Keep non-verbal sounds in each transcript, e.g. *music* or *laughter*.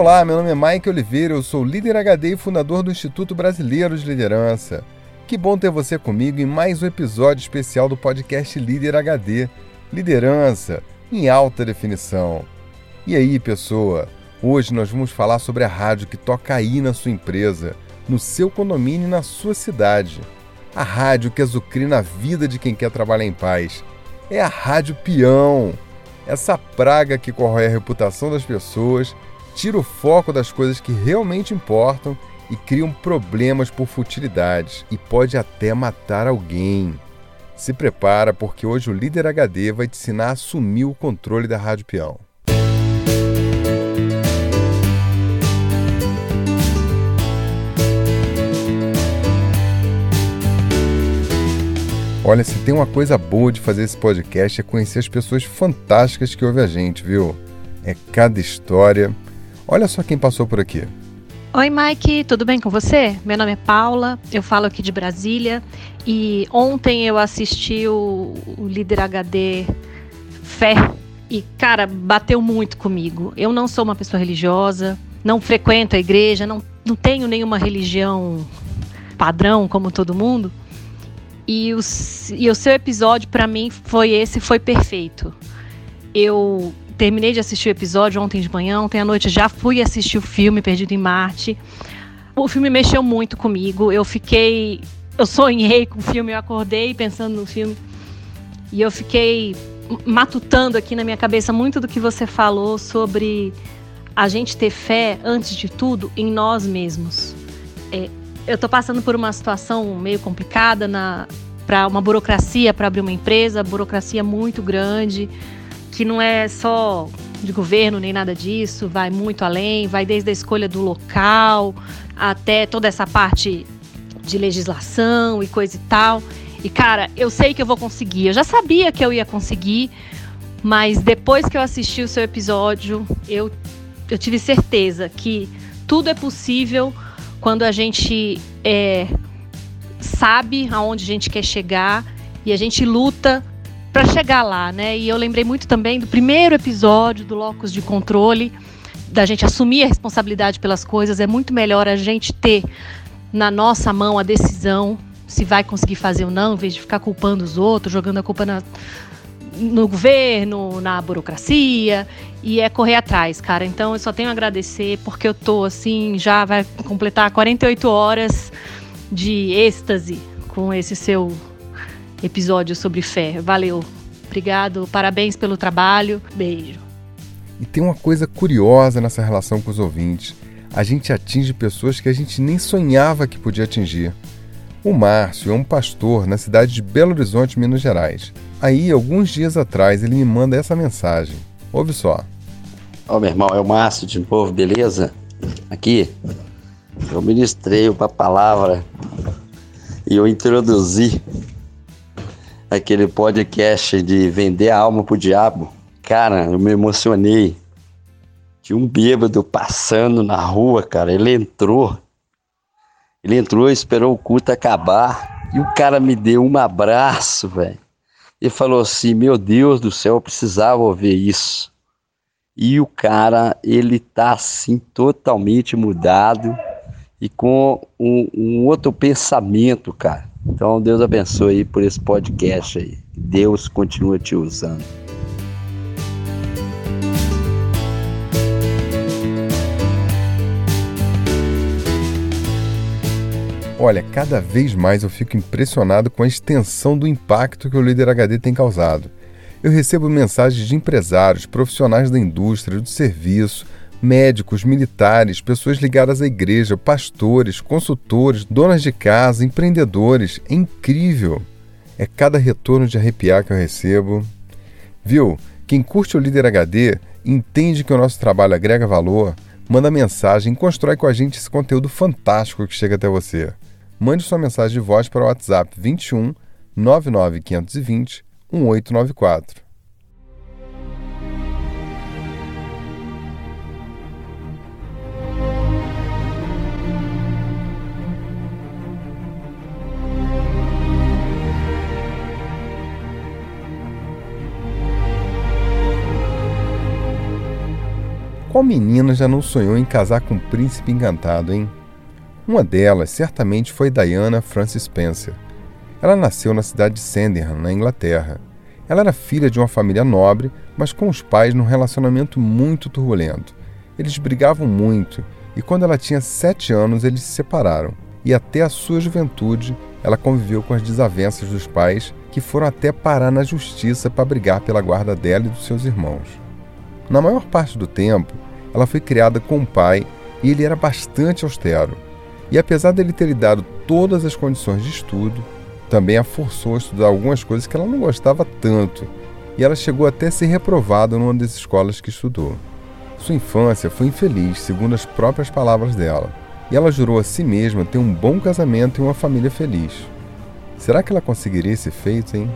Olá, meu nome é Mike Oliveira, eu sou líder HD e fundador do Instituto Brasileiro de Liderança. Que bom ter você comigo em mais um episódio especial do podcast Líder HD Liderança em alta definição. E aí, pessoa? Hoje nós vamos falar sobre a rádio que toca aí na sua empresa, no seu condomínio e na sua cidade. A rádio que azucrina a vida de quem quer trabalhar em paz. É a Rádio Peão. Essa praga que corrói a reputação das pessoas tira o foco das coisas que realmente importam e criam problemas por futilidades e pode até matar alguém. Se prepara porque hoje o líder HD vai te ensinar a assumir o controle da Rádio Peão. Olha, se tem uma coisa boa de fazer esse podcast é conhecer as pessoas fantásticas que ouvem a gente, viu? É cada história Olha só quem passou por aqui. Oi, Mike, tudo bem com você? Meu nome é Paula, eu falo aqui de Brasília e ontem eu assisti o, o Líder HD Fé e, cara, bateu muito comigo. Eu não sou uma pessoa religiosa, não frequento a igreja, não, não tenho nenhuma religião padrão como todo mundo. E o, e o seu episódio, para mim, foi esse, foi perfeito. Eu terminei de assistir o episódio ontem de manhã, ontem à noite já fui assistir o filme Perdido em Marte. O filme mexeu muito comigo. Eu fiquei. Eu sonhei com o filme, eu acordei pensando no filme. E eu fiquei matutando aqui na minha cabeça muito do que você falou sobre a gente ter fé, antes de tudo, em nós mesmos. É, eu estou passando por uma situação meio complicada para uma burocracia para abrir uma empresa, burocracia muito grande que não é só de governo nem nada disso, vai muito além, vai desde a escolha do local até toda essa parte de legislação e coisa e tal. E cara, eu sei que eu vou conseguir. Eu já sabia que eu ia conseguir, mas depois que eu assisti o seu episódio, eu, eu tive certeza que tudo é possível quando a gente é, sabe aonde a gente quer chegar e a gente luta para chegar lá, né? E eu lembrei muito também do primeiro episódio do Locus de Controle, da gente assumir a responsabilidade pelas coisas. É muito melhor a gente ter na nossa mão a decisão se vai conseguir fazer ou não, em vez de ficar culpando os outros, jogando a culpa na, no governo, na burocracia, e é correr atrás, cara. Então eu só tenho a agradecer porque eu tô assim, já vai completar 48 horas de êxtase com esse seu episódio sobre fé. Valeu. Obrigado, parabéns pelo trabalho. Beijo. E tem uma coisa curiosa nessa relação com os ouvintes. A gente atinge pessoas que a gente nem sonhava que podia atingir. O Márcio é um pastor na cidade de Belo Horizonte, Minas Gerais. Aí, alguns dias atrás, ele me manda essa mensagem. Ouve só. Ó, oh, meu irmão, é o Márcio de novo, beleza? Aqui, eu ministrei uma palavra e eu introduzi aquele podcast de vender a alma pro diabo, cara, eu me emocionei. Tinha um bêbado passando na rua, cara. Ele entrou. Ele entrou, esperou o culto acabar. E o cara me deu um abraço, velho. Ele falou assim: Meu Deus do céu, eu precisava ouvir isso. E o cara, ele tá assim, totalmente mudado e com um, um outro pensamento, cara. Então Deus abençoe por esse podcast aí. Deus continua te usando. Olha, cada vez mais eu fico impressionado com a extensão do impacto que o Líder HD tem causado. Eu recebo mensagens de empresários, profissionais da indústria, do serviço, médicos, militares, pessoas ligadas à igreja, pastores, consultores, donas de casa, empreendedores. É incrível! É cada retorno de arrepiar que eu recebo. Viu? Quem curte o Líder HD entende que o nosso trabalho agrega valor, manda mensagem e constrói com a gente esse conteúdo fantástico que chega até você. Mande sua mensagem de voz para o WhatsApp 21 99520 1894. Qual menina já não sonhou em casar com um príncipe encantado, hein? Uma delas certamente foi Diana Frances Spencer. Ela nasceu na cidade de Sandringham, na Inglaterra. Ela era filha de uma família nobre, mas com os pais num relacionamento muito turbulento. Eles brigavam muito e quando ela tinha sete anos eles se separaram. E até a sua juventude ela conviveu com as desavenças dos pais, que foram até parar na justiça para brigar pela guarda dela e dos seus irmãos. Na maior parte do tempo, ela foi criada com o pai e ele era bastante austero. E apesar dele ter lhe dado todas as condições de estudo, também a forçou a estudar algumas coisas que ela não gostava tanto, e ela chegou até a ser reprovada numa das escolas que estudou. Sua infância foi infeliz, segundo as próprias palavras dela, e ela jurou a si mesma ter um bom casamento e uma família feliz. Será que ela conseguiria esse feito, hein?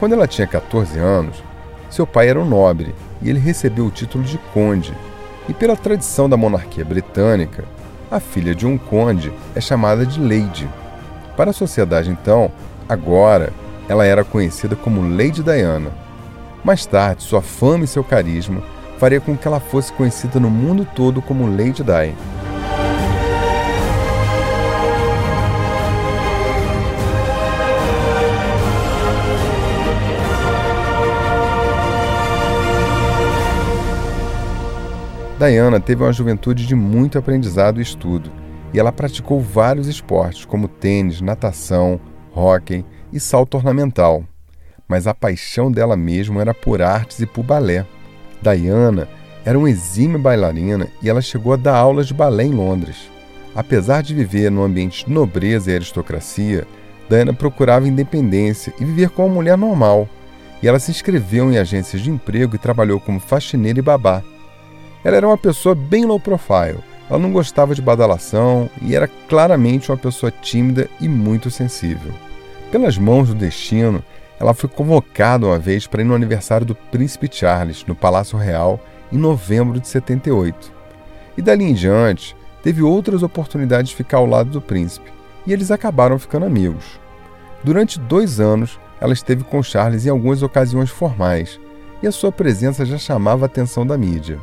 Quando ela tinha 14 anos, seu pai era um nobre e ele recebeu o título de conde. E pela tradição da monarquia britânica, a filha de um conde é chamada de lady. Para a sociedade, então, agora ela era conhecida como Lady Diana. Mais tarde, sua fama e seu carisma faria com que ela fosse conhecida no mundo todo como Lady Di. Diana teve uma juventude de muito aprendizado e estudo, e ela praticou vários esportes, como tênis, natação, hóquei e salto ornamental. Mas a paixão dela mesma era por artes e por balé. Diana era uma exímia bailarina e ela chegou a dar aulas de balé em Londres. Apesar de viver num ambiente de nobreza e aristocracia, Diana procurava independência e viver como uma mulher normal. E ela se inscreveu em agências de emprego e trabalhou como faxineira e babá. Ela era uma pessoa bem low profile. Ela não gostava de badalação e era claramente uma pessoa tímida e muito sensível. Pelas mãos do destino, ela foi convocada uma vez para ir no aniversário do príncipe Charles, no Palácio Real, em novembro de 78. E dali em diante, teve outras oportunidades de ficar ao lado do príncipe, e eles acabaram ficando amigos. Durante dois anos, ela esteve com Charles em algumas ocasiões formais, e a sua presença já chamava a atenção da mídia.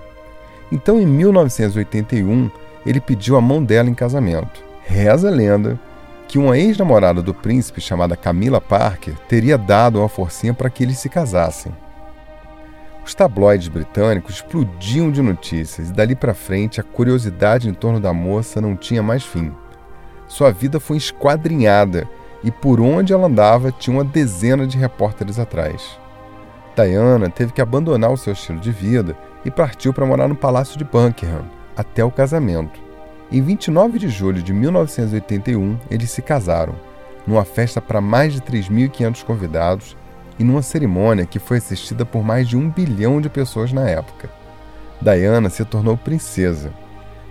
Então, em 1981, ele pediu a mão dela em casamento. Reza a lenda que uma ex-namorada do príncipe, chamada Camila Parker, teria dado uma forcinha para que eles se casassem. Os tabloides britânicos explodiam de notícias e dali para frente a curiosidade em torno da moça não tinha mais fim. Sua vida foi esquadrinhada e por onde ela andava tinha uma dezena de repórteres atrás. Diana teve que abandonar o seu estilo de vida e partiu para morar no Palácio de Buckingham até o casamento. Em 29 de julho de 1981, eles se casaram, numa festa para mais de 3.500 convidados e numa cerimônia que foi assistida por mais de um bilhão de pessoas na época. Diana se tornou princesa,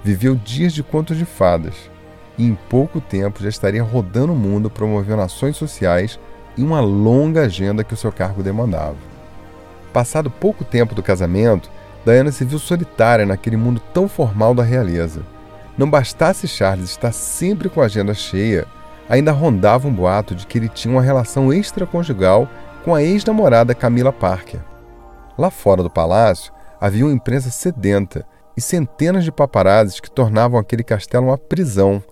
viveu dias de contos de fadas e em pouco tempo já estaria rodando o mundo promovendo ações sociais e uma longa agenda que o seu cargo demandava. Passado pouco tempo do casamento, Diana se viu solitária naquele mundo tão formal da realeza. Não bastasse Charles estar sempre com a agenda cheia, ainda rondava um boato de que ele tinha uma relação extraconjugal com a ex-namorada Camila Parker. Lá fora do palácio havia uma imprensa sedenta e centenas de paparazzis que tornavam aquele castelo uma prisão.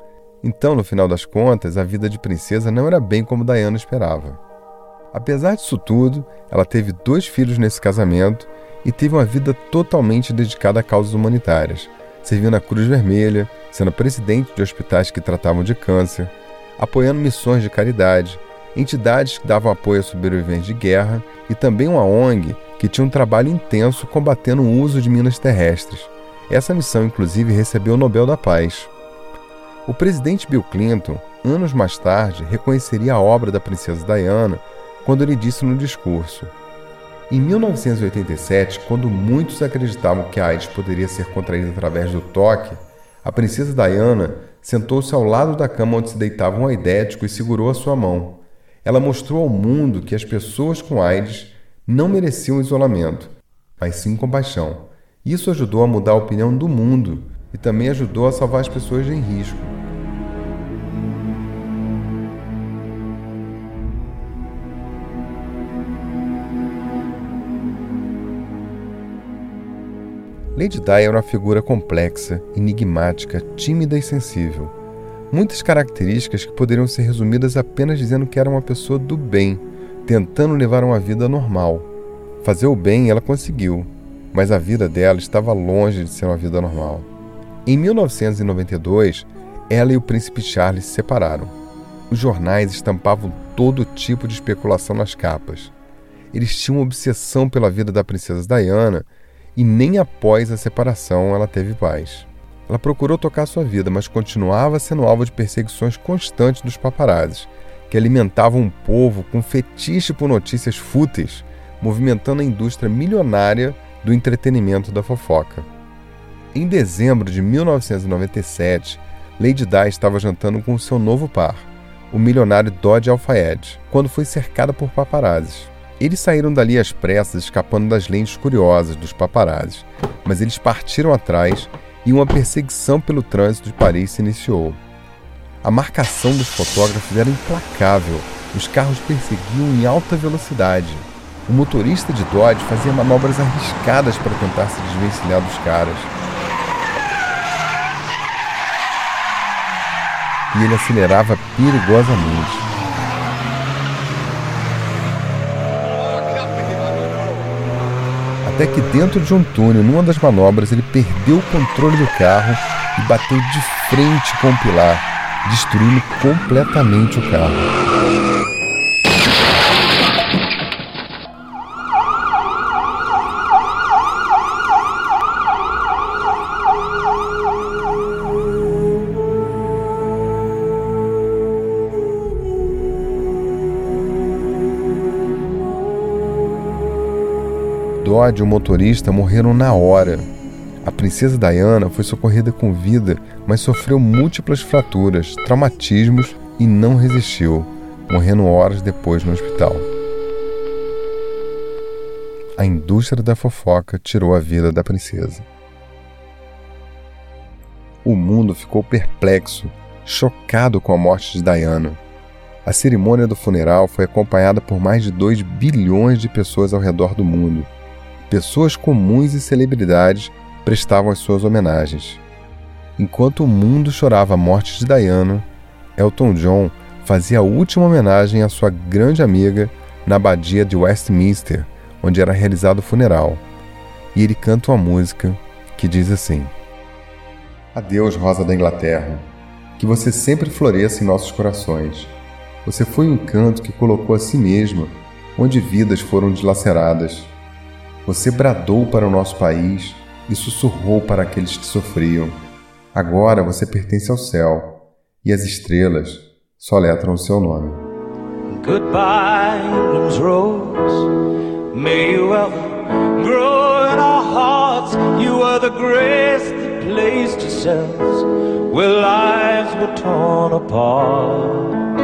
Então, no final das contas, a vida de princesa não era bem como Diana esperava. Apesar disso tudo, ela teve dois filhos nesse casamento e teve uma vida totalmente dedicada a causas humanitárias, servindo a Cruz Vermelha, sendo presidente de hospitais que tratavam de câncer, apoiando missões de caridade, entidades que davam apoio a sobreviventes de guerra e também uma ONG que tinha um trabalho intenso combatendo o uso de minas terrestres. Essa missão, inclusive, recebeu o Nobel da Paz. O presidente Bill Clinton, anos mais tarde, reconheceria a obra da princesa Diana quando ele disse no discurso: Em 1987, quando muitos acreditavam que a AIDS poderia ser contraída através do toque, a princesa Diana sentou-se ao lado da cama onde se deitava um aidético e segurou a sua mão. Ela mostrou ao mundo que as pessoas com AIDS não mereciam isolamento, mas sim compaixão. Isso ajudou a mudar a opinião do mundo e também ajudou a salvar as pessoas em risco. Lady Di era uma figura complexa, enigmática, tímida e sensível. Muitas características que poderiam ser resumidas apenas dizendo que era uma pessoa do bem, tentando levar uma vida normal. Fazer o bem ela conseguiu, mas a vida dela estava longe de ser uma vida normal. Em 1992, ela e o príncipe Charles se separaram. Os jornais estampavam todo tipo de especulação nas capas. Eles tinham obsessão pela vida da princesa Diana e nem após a separação ela teve paz. Ela procurou tocar sua vida, mas continuava sendo alvo de perseguições constantes dos paparazzis, que alimentavam um povo com fetiche por notícias fúteis, movimentando a indústria milionária do entretenimento da fofoca. Em dezembro de 1997, Lady Di estava jantando com seu novo par, o milionário Dodge Alfayed, quando foi cercada por paparazzis. Eles saíram dali às pressas, escapando das lentes curiosas dos paparazzis, mas eles partiram atrás e uma perseguição pelo trânsito de Paris se iniciou. A marcação dos fotógrafos era implacável. Os carros perseguiam em alta velocidade. O motorista de Dodge fazia manobras arriscadas para tentar se desvencilhar dos caras. E ele acelerava perigosamente. Até que dentro de um túnel, numa das manobras, ele perdeu o controle do carro e bateu de frente com o pilar, destruindo completamente o carro. E o motorista morreram na hora. A princesa Diana foi socorrida com vida, mas sofreu múltiplas fraturas, traumatismos e não resistiu, morrendo horas depois no hospital. A indústria da fofoca tirou a vida da princesa. O mundo ficou perplexo, chocado com a morte de Diana. A cerimônia do funeral foi acompanhada por mais de 2 bilhões de pessoas ao redor do mundo pessoas comuns e celebridades prestavam as suas homenagens. Enquanto o mundo chorava a morte de Diana, Elton John fazia a última homenagem à sua grande amiga na abadia de Westminster, onde era realizado o funeral. E ele canta uma música que diz assim: Adeus, Rosa da Inglaterra. Que você sempre floresça em nossos corações. Você foi um encanto que colocou a si mesma onde vidas foram dilaceradas você bradou para o nosso país e sussurrou para aqueles que sofriam. Agora você pertence ao céu e as estrelas soletram o seu nome. Goodbye, England's rose. May you ever grow in our hearts. You are the grace that placed yourselves where lives were torn apart.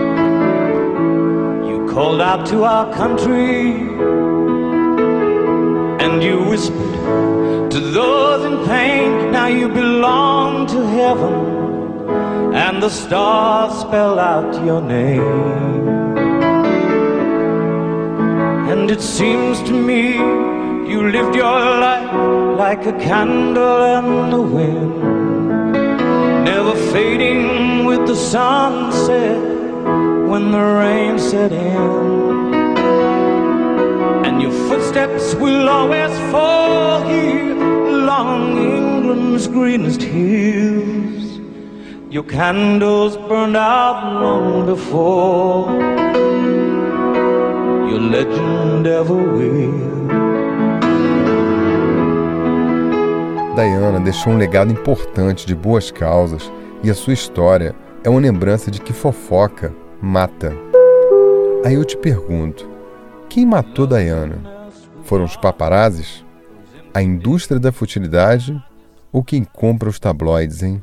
You called out to our country. And you whispered to those in pain, now you belong to heaven. And the stars spell out your name. And it seems to me you lived your life like a candle in the wind, never fading with the sunset when the rain set in footsteps will always fall here along England's greenest hills. Your candles burned out long before your legend ever will. Diana deixou um legado importante de boas causas e a sua história é uma lembrança de que fofoca mata. Aí eu te pergunto, quem matou Diana? Foram os paparazzis? A indústria da futilidade? Ou quem compra os tabloides, hein?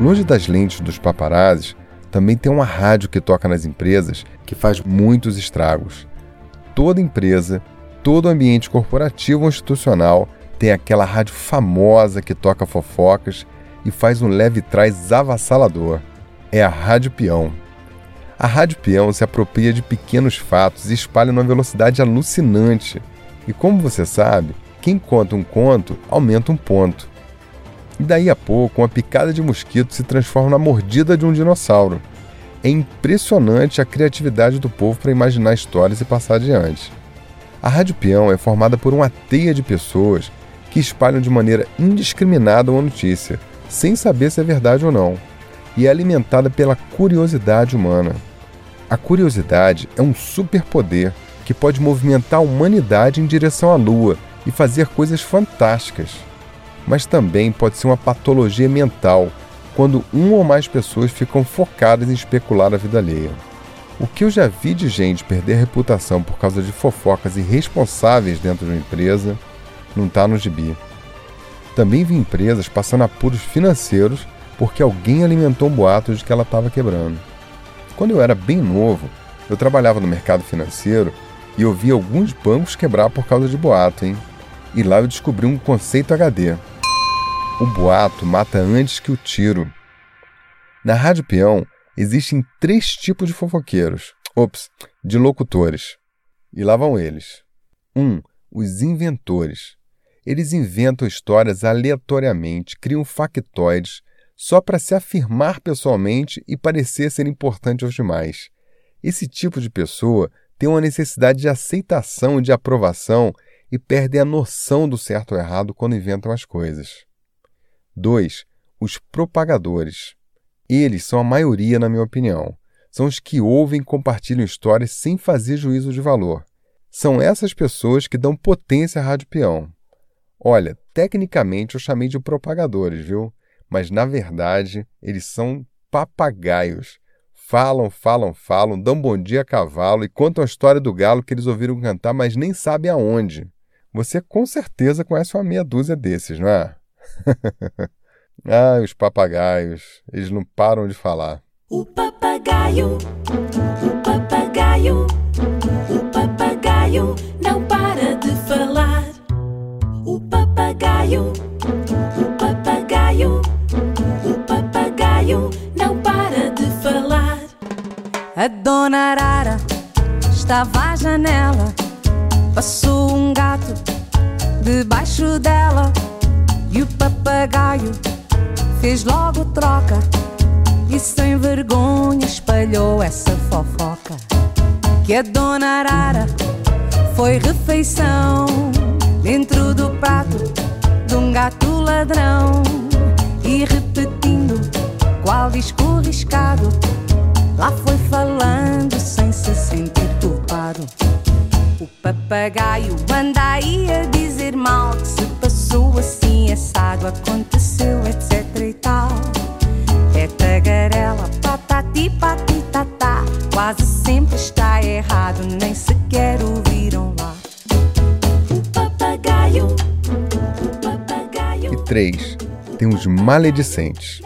Longe das lentes dos paparazzis, também tem uma rádio que toca nas empresas que faz muitos estragos. Toda empresa, todo ambiente corporativo ou institucional tem aquela rádio famosa que toca fofocas e faz um leve trás avassalador. É a rádio peão. A rádio peão se apropria de pequenos fatos e espalha numa velocidade alucinante. E como você sabe, quem conta um conto aumenta um ponto. E daí a pouco, uma picada de mosquito se transforma na mordida de um dinossauro. É impressionante a criatividade do povo para imaginar histórias e passar adiante. A Rádio Peão é formada por uma teia de pessoas que espalham de maneira indiscriminada uma notícia, sem saber se é verdade ou não, e é alimentada pela curiosidade humana. A curiosidade é um superpoder que pode movimentar a humanidade em direção à Lua e fazer coisas fantásticas. Mas também pode ser uma patologia mental quando uma ou mais pessoas ficam focadas em especular a vida alheia. O que eu já vi de gente perder reputação por causa de fofocas irresponsáveis dentro de uma empresa não está no gibi. Também vi empresas passando apuros financeiros porque alguém alimentou um boato de que ela estava quebrando. Quando eu era bem novo, eu trabalhava no mercado financeiro e eu vi alguns bancos quebrar por causa de boato, hein? E lá eu descobri um conceito HD. O boato mata antes que o tiro. Na Rádio Peão, existem três tipos de fofoqueiros. Ops, de locutores. E lá vão eles. 1. Um, os inventores. Eles inventam histórias aleatoriamente, criam factoides só para se afirmar pessoalmente e parecer ser importante aos demais. Esse tipo de pessoa tem uma necessidade de aceitação e de aprovação e perde a noção do certo ou errado quando inventam as coisas. 2. Os propagadores. Eles são a maioria, na minha opinião. São os que ouvem e compartilham histórias sem fazer juízo de valor. São essas pessoas que dão potência à Rádio Peão. Olha, tecnicamente eu chamei de propagadores, viu? Mas na verdade eles são papagaios. Falam, falam, falam, dão bom dia a cavalo e contam a história do galo que eles ouviram cantar, mas nem sabem aonde. Você com certeza conhece uma meia dúzia desses, não é? *laughs* Ah, os papagaios, eles não param de falar. O papagaio, o papagaio, o papagaio papagaio, o papagaio, o papagaio não para de falar. A dona Arara estava à janela, passou um gato debaixo dela e o papagaio fez logo troca e sem vergonha espalhou essa fofoca que a dona Arara foi refeição dentro do prato um gato ladrão e repetindo qual disco riscado lá foi falando sem se sentir culpado. O papagaio anda aí a dizer mal que se passou assim assado aconteceu etc e tal. É tagarela, patati patitatá. Quase sempre está errado, nem sequer ouviram 3. Tem os maledicentes.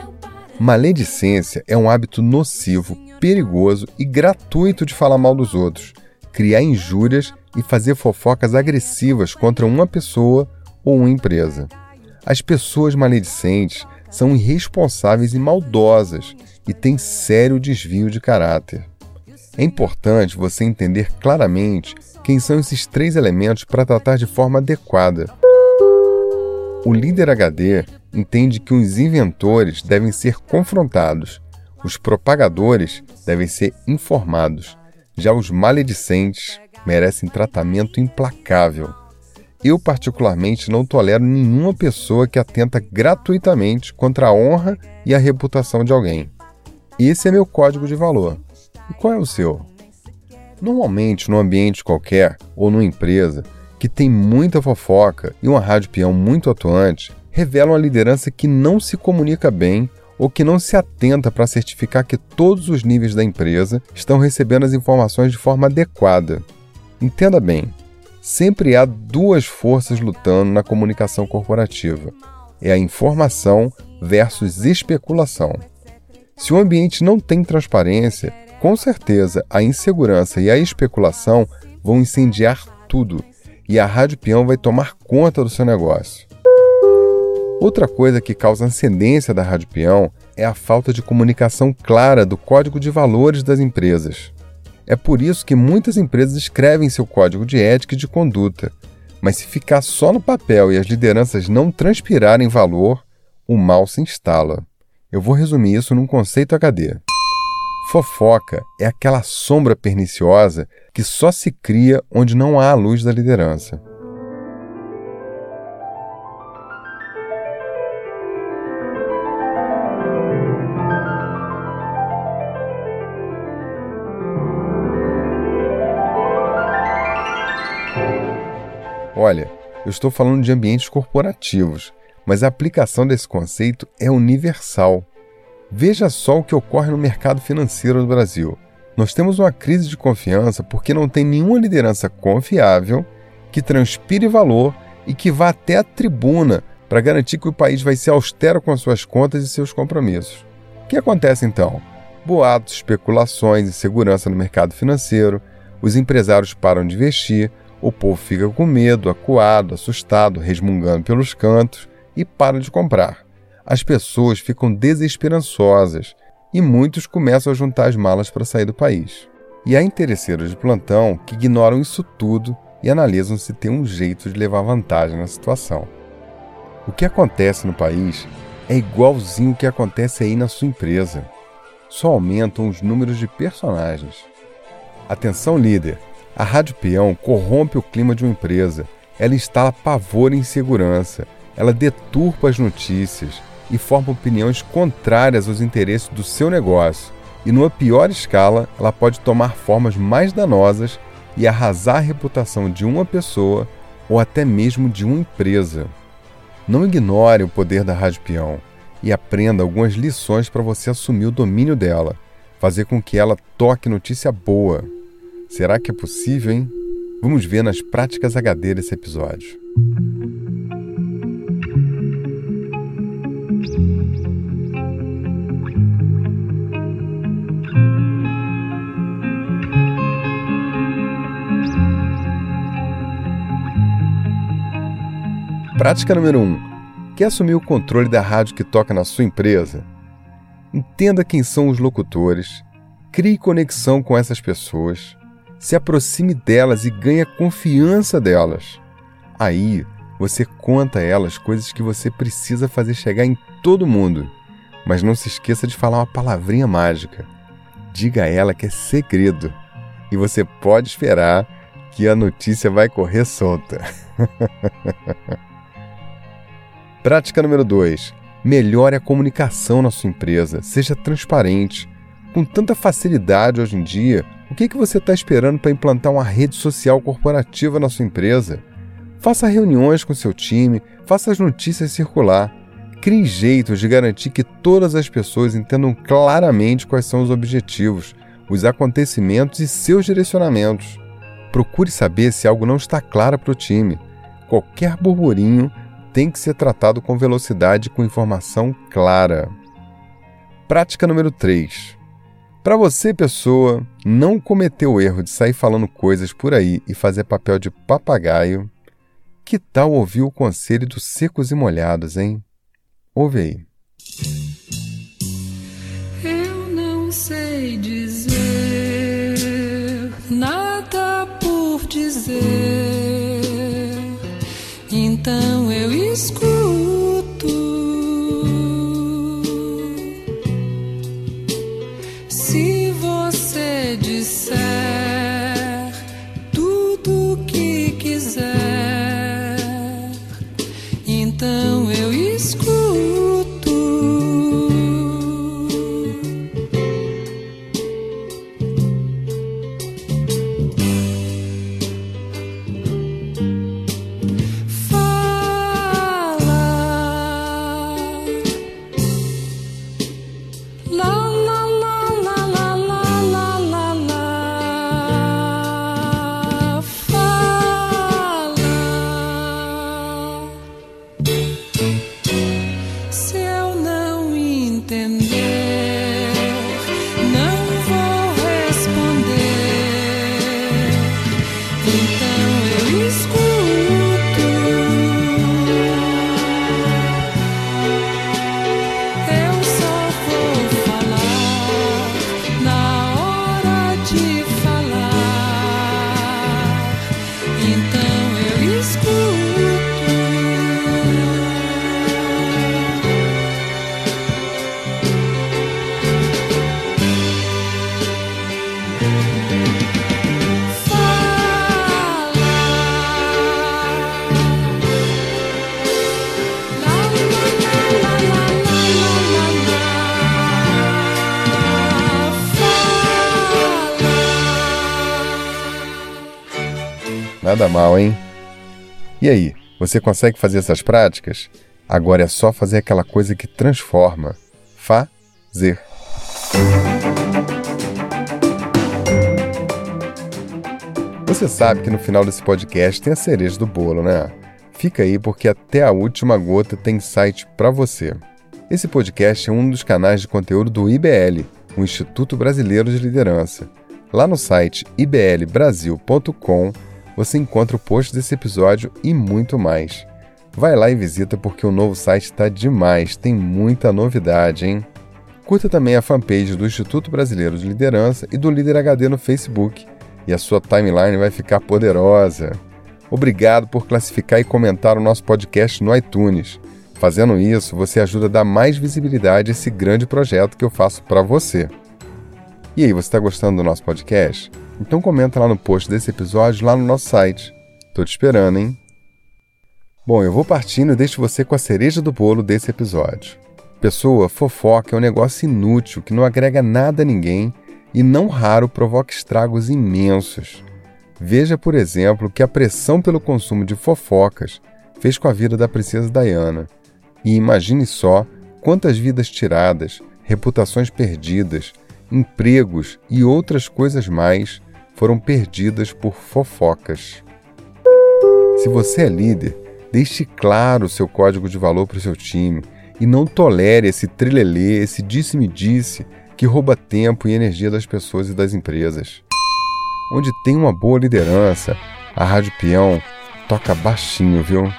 Maledicência é um hábito nocivo, perigoso e gratuito de falar mal dos outros, criar injúrias e fazer fofocas agressivas contra uma pessoa ou uma empresa. As pessoas maledicentes são irresponsáveis e maldosas e têm sério desvio de caráter. É importante você entender claramente quem são esses três elementos para tratar de forma adequada. O líder HD entende que os inventores devem ser confrontados, os propagadores devem ser informados, já os maledicentes merecem tratamento implacável. Eu, particularmente, não tolero nenhuma pessoa que atenta gratuitamente contra a honra e a reputação de alguém. Esse é meu código de valor. E qual é o seu? Normalmente, num ambiente qualquer ou numa empresa que tem muita fofoca e uma rádio peão muito atuante, revelam uma liderança que não se comunica bem ou que não se atenta para certificar que todos os níveis da empresa estão recebendo as informações de forma adequada. Entenda bem, sempre há duas forças lutando na comunicação corporativa: é a informação versus especulação. Se o ambiente não tem transparência, com certeza a insegurança e a especulação vão incendiar tudo e a Rádio Peão vai tomar conta do seu negócio. Outra coisa que causa ascendência da Rádio Peão é a falta de comunicação clara do código de valores das empresas. É por isso que muitas empresas escrevem seu código de ética e de conduta, mas se ficar só no papel e as lideranças não transpirarem valor, o mal se instala. Eu vou resumir isso num conceito HD. Fofoca é aquela sombra perniciosa que só se cria onde não há a luz da liderança. Olha, eu estou falando de ambientes corporativos, mas a aplicação desse conceito é universal. Veja só o que ocorre no mercado financeiro do Brasil. Nós temos uma crise de confiança porque não tem nenhuma liderança confiável que transpire valor e que vá até a tribuna para garantir que o país vai ser austero com suas contas e seus compromissos. O que acontece então? Boatos, especulações, insegurança no mercado financeiro, os empresários param de investir, o povo fica com medo, acuado, assustado, resmungando pelos cantos e para de comprar. As pessoas ficam desesperançosas e muitos começam a juntar as malas para sair do país. E há interesseiros de plantão que ignoram isso tudo e analisam se tem um jeito de levar vantagem na situação. O que acontece no país é igualzinho o que acontece aí na sua empresa. Só aumentam os números de personagens. Atenção, líder! A Rádio Peão corrompe o clima de uma empresa. Ela instala pavor e insegurança. Ela deturpa as notícias e forma opiniões contrárias aos interesses do seu negócio. E numa pior escala, ela pode tomar formas mais danosas e arrasar a reputação de uma pessoa ou até mesmo de uma empresa. Não ignore o poder da Rádio Peão e aprenda algumas lições para você assumir o domínio dela, fazer com que ela toque notícia boa. Será que é possível, hein? Vamos ver nas práticas HD desse episódio. Prática número 1. Um. Quer assumir o controle da rádio que toca na sua empresa? Entenda quem são os locutores, crie conexão com essas pessoas, se aproxime delas e ganhe confiança delas. Aí você conta a elas coisas que você precisa fazer chegar em todo mundo. Mas não se esqueça de falar uma palavrinha mágica. Diga a ela que é segredo. E você pode esperar que a notícia vai correr solta. *laughs* Prática número 2. Melhore a comunicação na sua empresa. Seja transparente. Com tanta facilidade hoje em dia, o que, que você está esperando para implantar uma rede social corporativa na sua empresa? Faça reuniões com seu time, faça as notícias circular. Crie jeitos de garantir que todas as pessoas entendam claramente quais são os objetivos, os acontecimentos e seus direcionamentos. Procure saber se algo não está claro para o time. Qualquer burburinho tem que ser tratado com velocidade com informação clara. Prática número 3. Para você, pessoa, não cometer o erro de sair falando coisas por aí e fazer papel de papagaio, que tal ouvir o conselho dos secos e molhados, hein? Ouve aí. Eu não sei dizer nada por dizer, então eu escuto. Se você disser tudo que quiser, então Nada mal, hein? E aí, você consegue fazer essas práticas? Agora é só fazer aquela coisa que transforma. Fazer. Você sabe que no final desse podcast tem a cereja do bolo, né? Fica aí porque até a última gota tem site para você. Esse podcast é um dos canais de conteúdo do IBL, o Instituto Brasileiro de Liderança. Lá no site iblbrasil.com você encontra o post desse episódio e muito mais. Vai lá e visita porque o novo site está demais, tem muita novidade, hein? Curta também a fanpage do Instituto Brasileiro de Liderança e do Líder HD no Facebook, e a sua timeline vai ficar poderosa. Obrigado por classificar e comentar o nosso podcast no iTunes. Fazendo isso, você ajuda a dar mais visibilidade a esse grande projeto que eu faço para você. E aí, você está gostando do nosso podcast? Então comenta lá no post desse episódio lá no nosso site. Tô te esperando, hein? Bom, eu vou partindo e deixo você com a cereja do bolo desse episódio. Pessoa, fofoca é um negócio inútil que não agrega nada a ninguém e não raro provoca estragos imensos. Veja, por exemplo, que a pressão pelo consumo de fofocas fez com a vida da princesa Diana. E imagine só quantas vidas tiradas, reputações perdidas, empregos e outras coisas mais foram perdidas por fofocas. Se você é líder, deixe claro o seu código de valor para o seu time e não tolere esse trilelê, esse disse-me-disse que rouba tempo e energia das pessoas e das empresas. Onde tem uma boa liderança, a Rádio Peão toca baixinho, viu?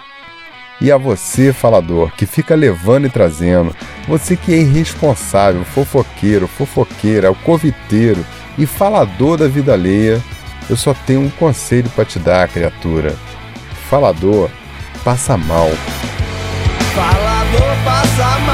E a você, falador, que fica levando e trazendo, você que é irresponsável, fofoqueiro, fofoqueira, alcoviteiro e falador da vida alheia, eu só tenho um conselho para te dar, criatura. Falador, passa mal. Falador passa mal,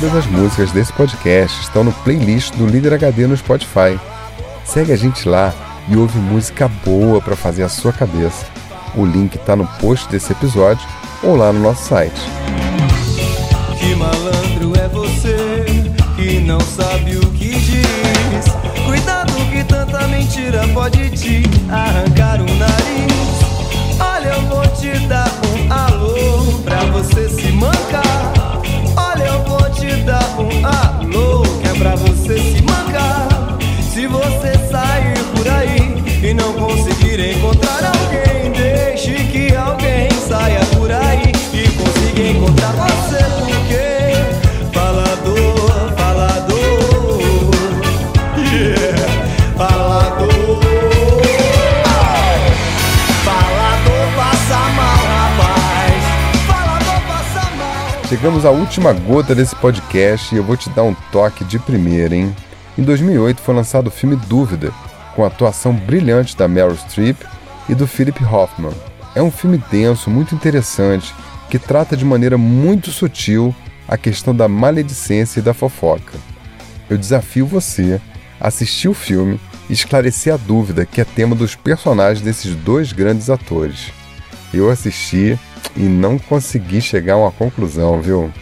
Todas as músicas desse podcast estão no playlist do Líder HD no Spotify. Segue a gente lá e ouve música boa para fazer a sua cabeça. O link está no post desse episódio ou lá no nosso site. Que malandro é você que não sabe o que diz. Cuidado que tanta mentira pode te arrancar o nariz. Chegamos à última gota desse podcast e eu vou te dar um toque de primeira, hein? Em 2008 foi lançado o filme Dúvida, com a atuação brilhante da Meryl Streep e do Philip Hoffman. É um filme denso, muito interessante, que trata de maneira muito sutil a questão da maledicência e da fofoca. Eu desafio você assistir o filme e esclarecer a dúvida que é tema dos personagens desses dois grandes atores. Eu assisti e não consegui chegar a uma conclusão, viu?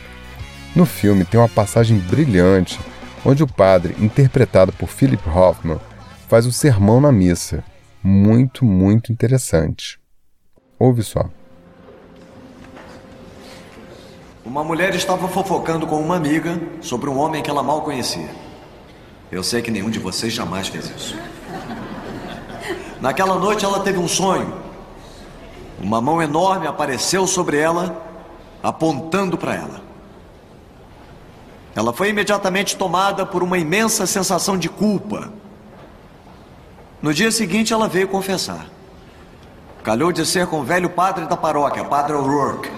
No filme tem uma passagem brilhante onde o padre, interpretado por Philip Hoffman, faz um sermão na missa. Muito, muito interessante. Ouve só. Uma mulher estava fofocando com uma amiga sobre um homem que ela mal conhecia. Eu sei que nenhum de vocês jamais fez isso. Naquela noite ela teve um sonho. Uma mão enorme apareceu sobre ela, apontando para ela. Ela foi imediatamente tomada por uma imensa sensação de culpa. No dia seguinte, ela veio confessar. Calhou de ser com o velho padre da paróquia, Padre O'Rourke.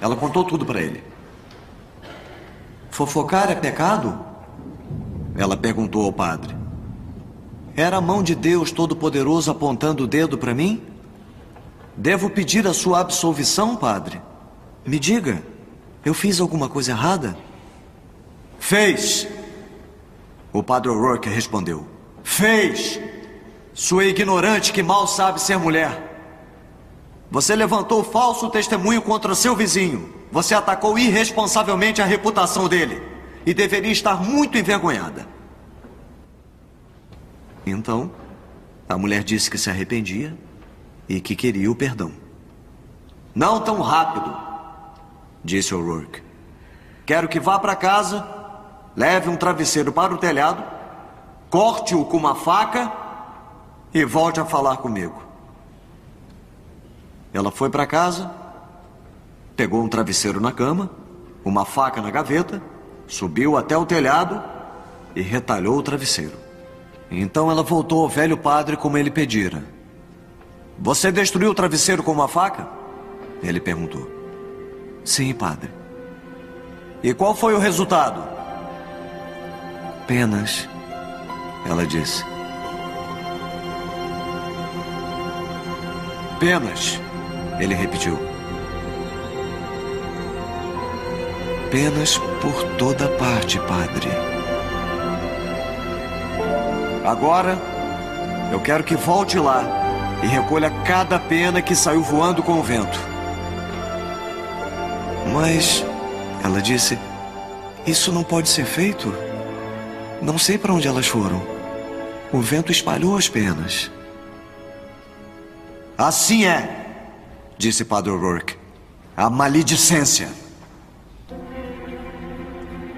Ela contou tudo para ele. Fofocar é pecado? Ela perguntou ao padre. Era a mão de Deus Todo-Poderoso apontando o dedo para mim? Devo pedir a sua absolvição, padre? Me diga, eu fiz alguma coisa errada? Fez. O padre O'Rourke respondeu. Fez. Sua ignorante que mal sabe ser mulher. Você levantou falso testemunho contra seu vizinho. Você atacou irresponsavelmente a reputação dele. E deveria estar muito envergonhada. Então, a mulher disse que se arrependia e que queria o perdão. Não tão rápido, disse O'Rourke. Quero que vá para casa, leve um travesseiro para o telhado, corte-o com uma faca e volte a falar comigo. Ela foi para casa, pegou um travesseiro na cama, uma faca na gaveta, subiu até o telhado e retalhou o travesseiro. Então ela voltou ao velho padre como ele pedira. Você destruiu o travesseiro com uma faca? Ele perguntou. Sim, padre. E qual foi o resultado? Penas, ela disse. Penas, ele repetiu. Penas por toda parte, padre. Agora, eu quero que volte lá e recolha cada pena que saiu voando com o vento. Mas, ela disse, isso não pode ser feito. Não sei para onde elas foram. O vento espalhou as penas. Assim é, disse Padre O'Rourke. A maledicência.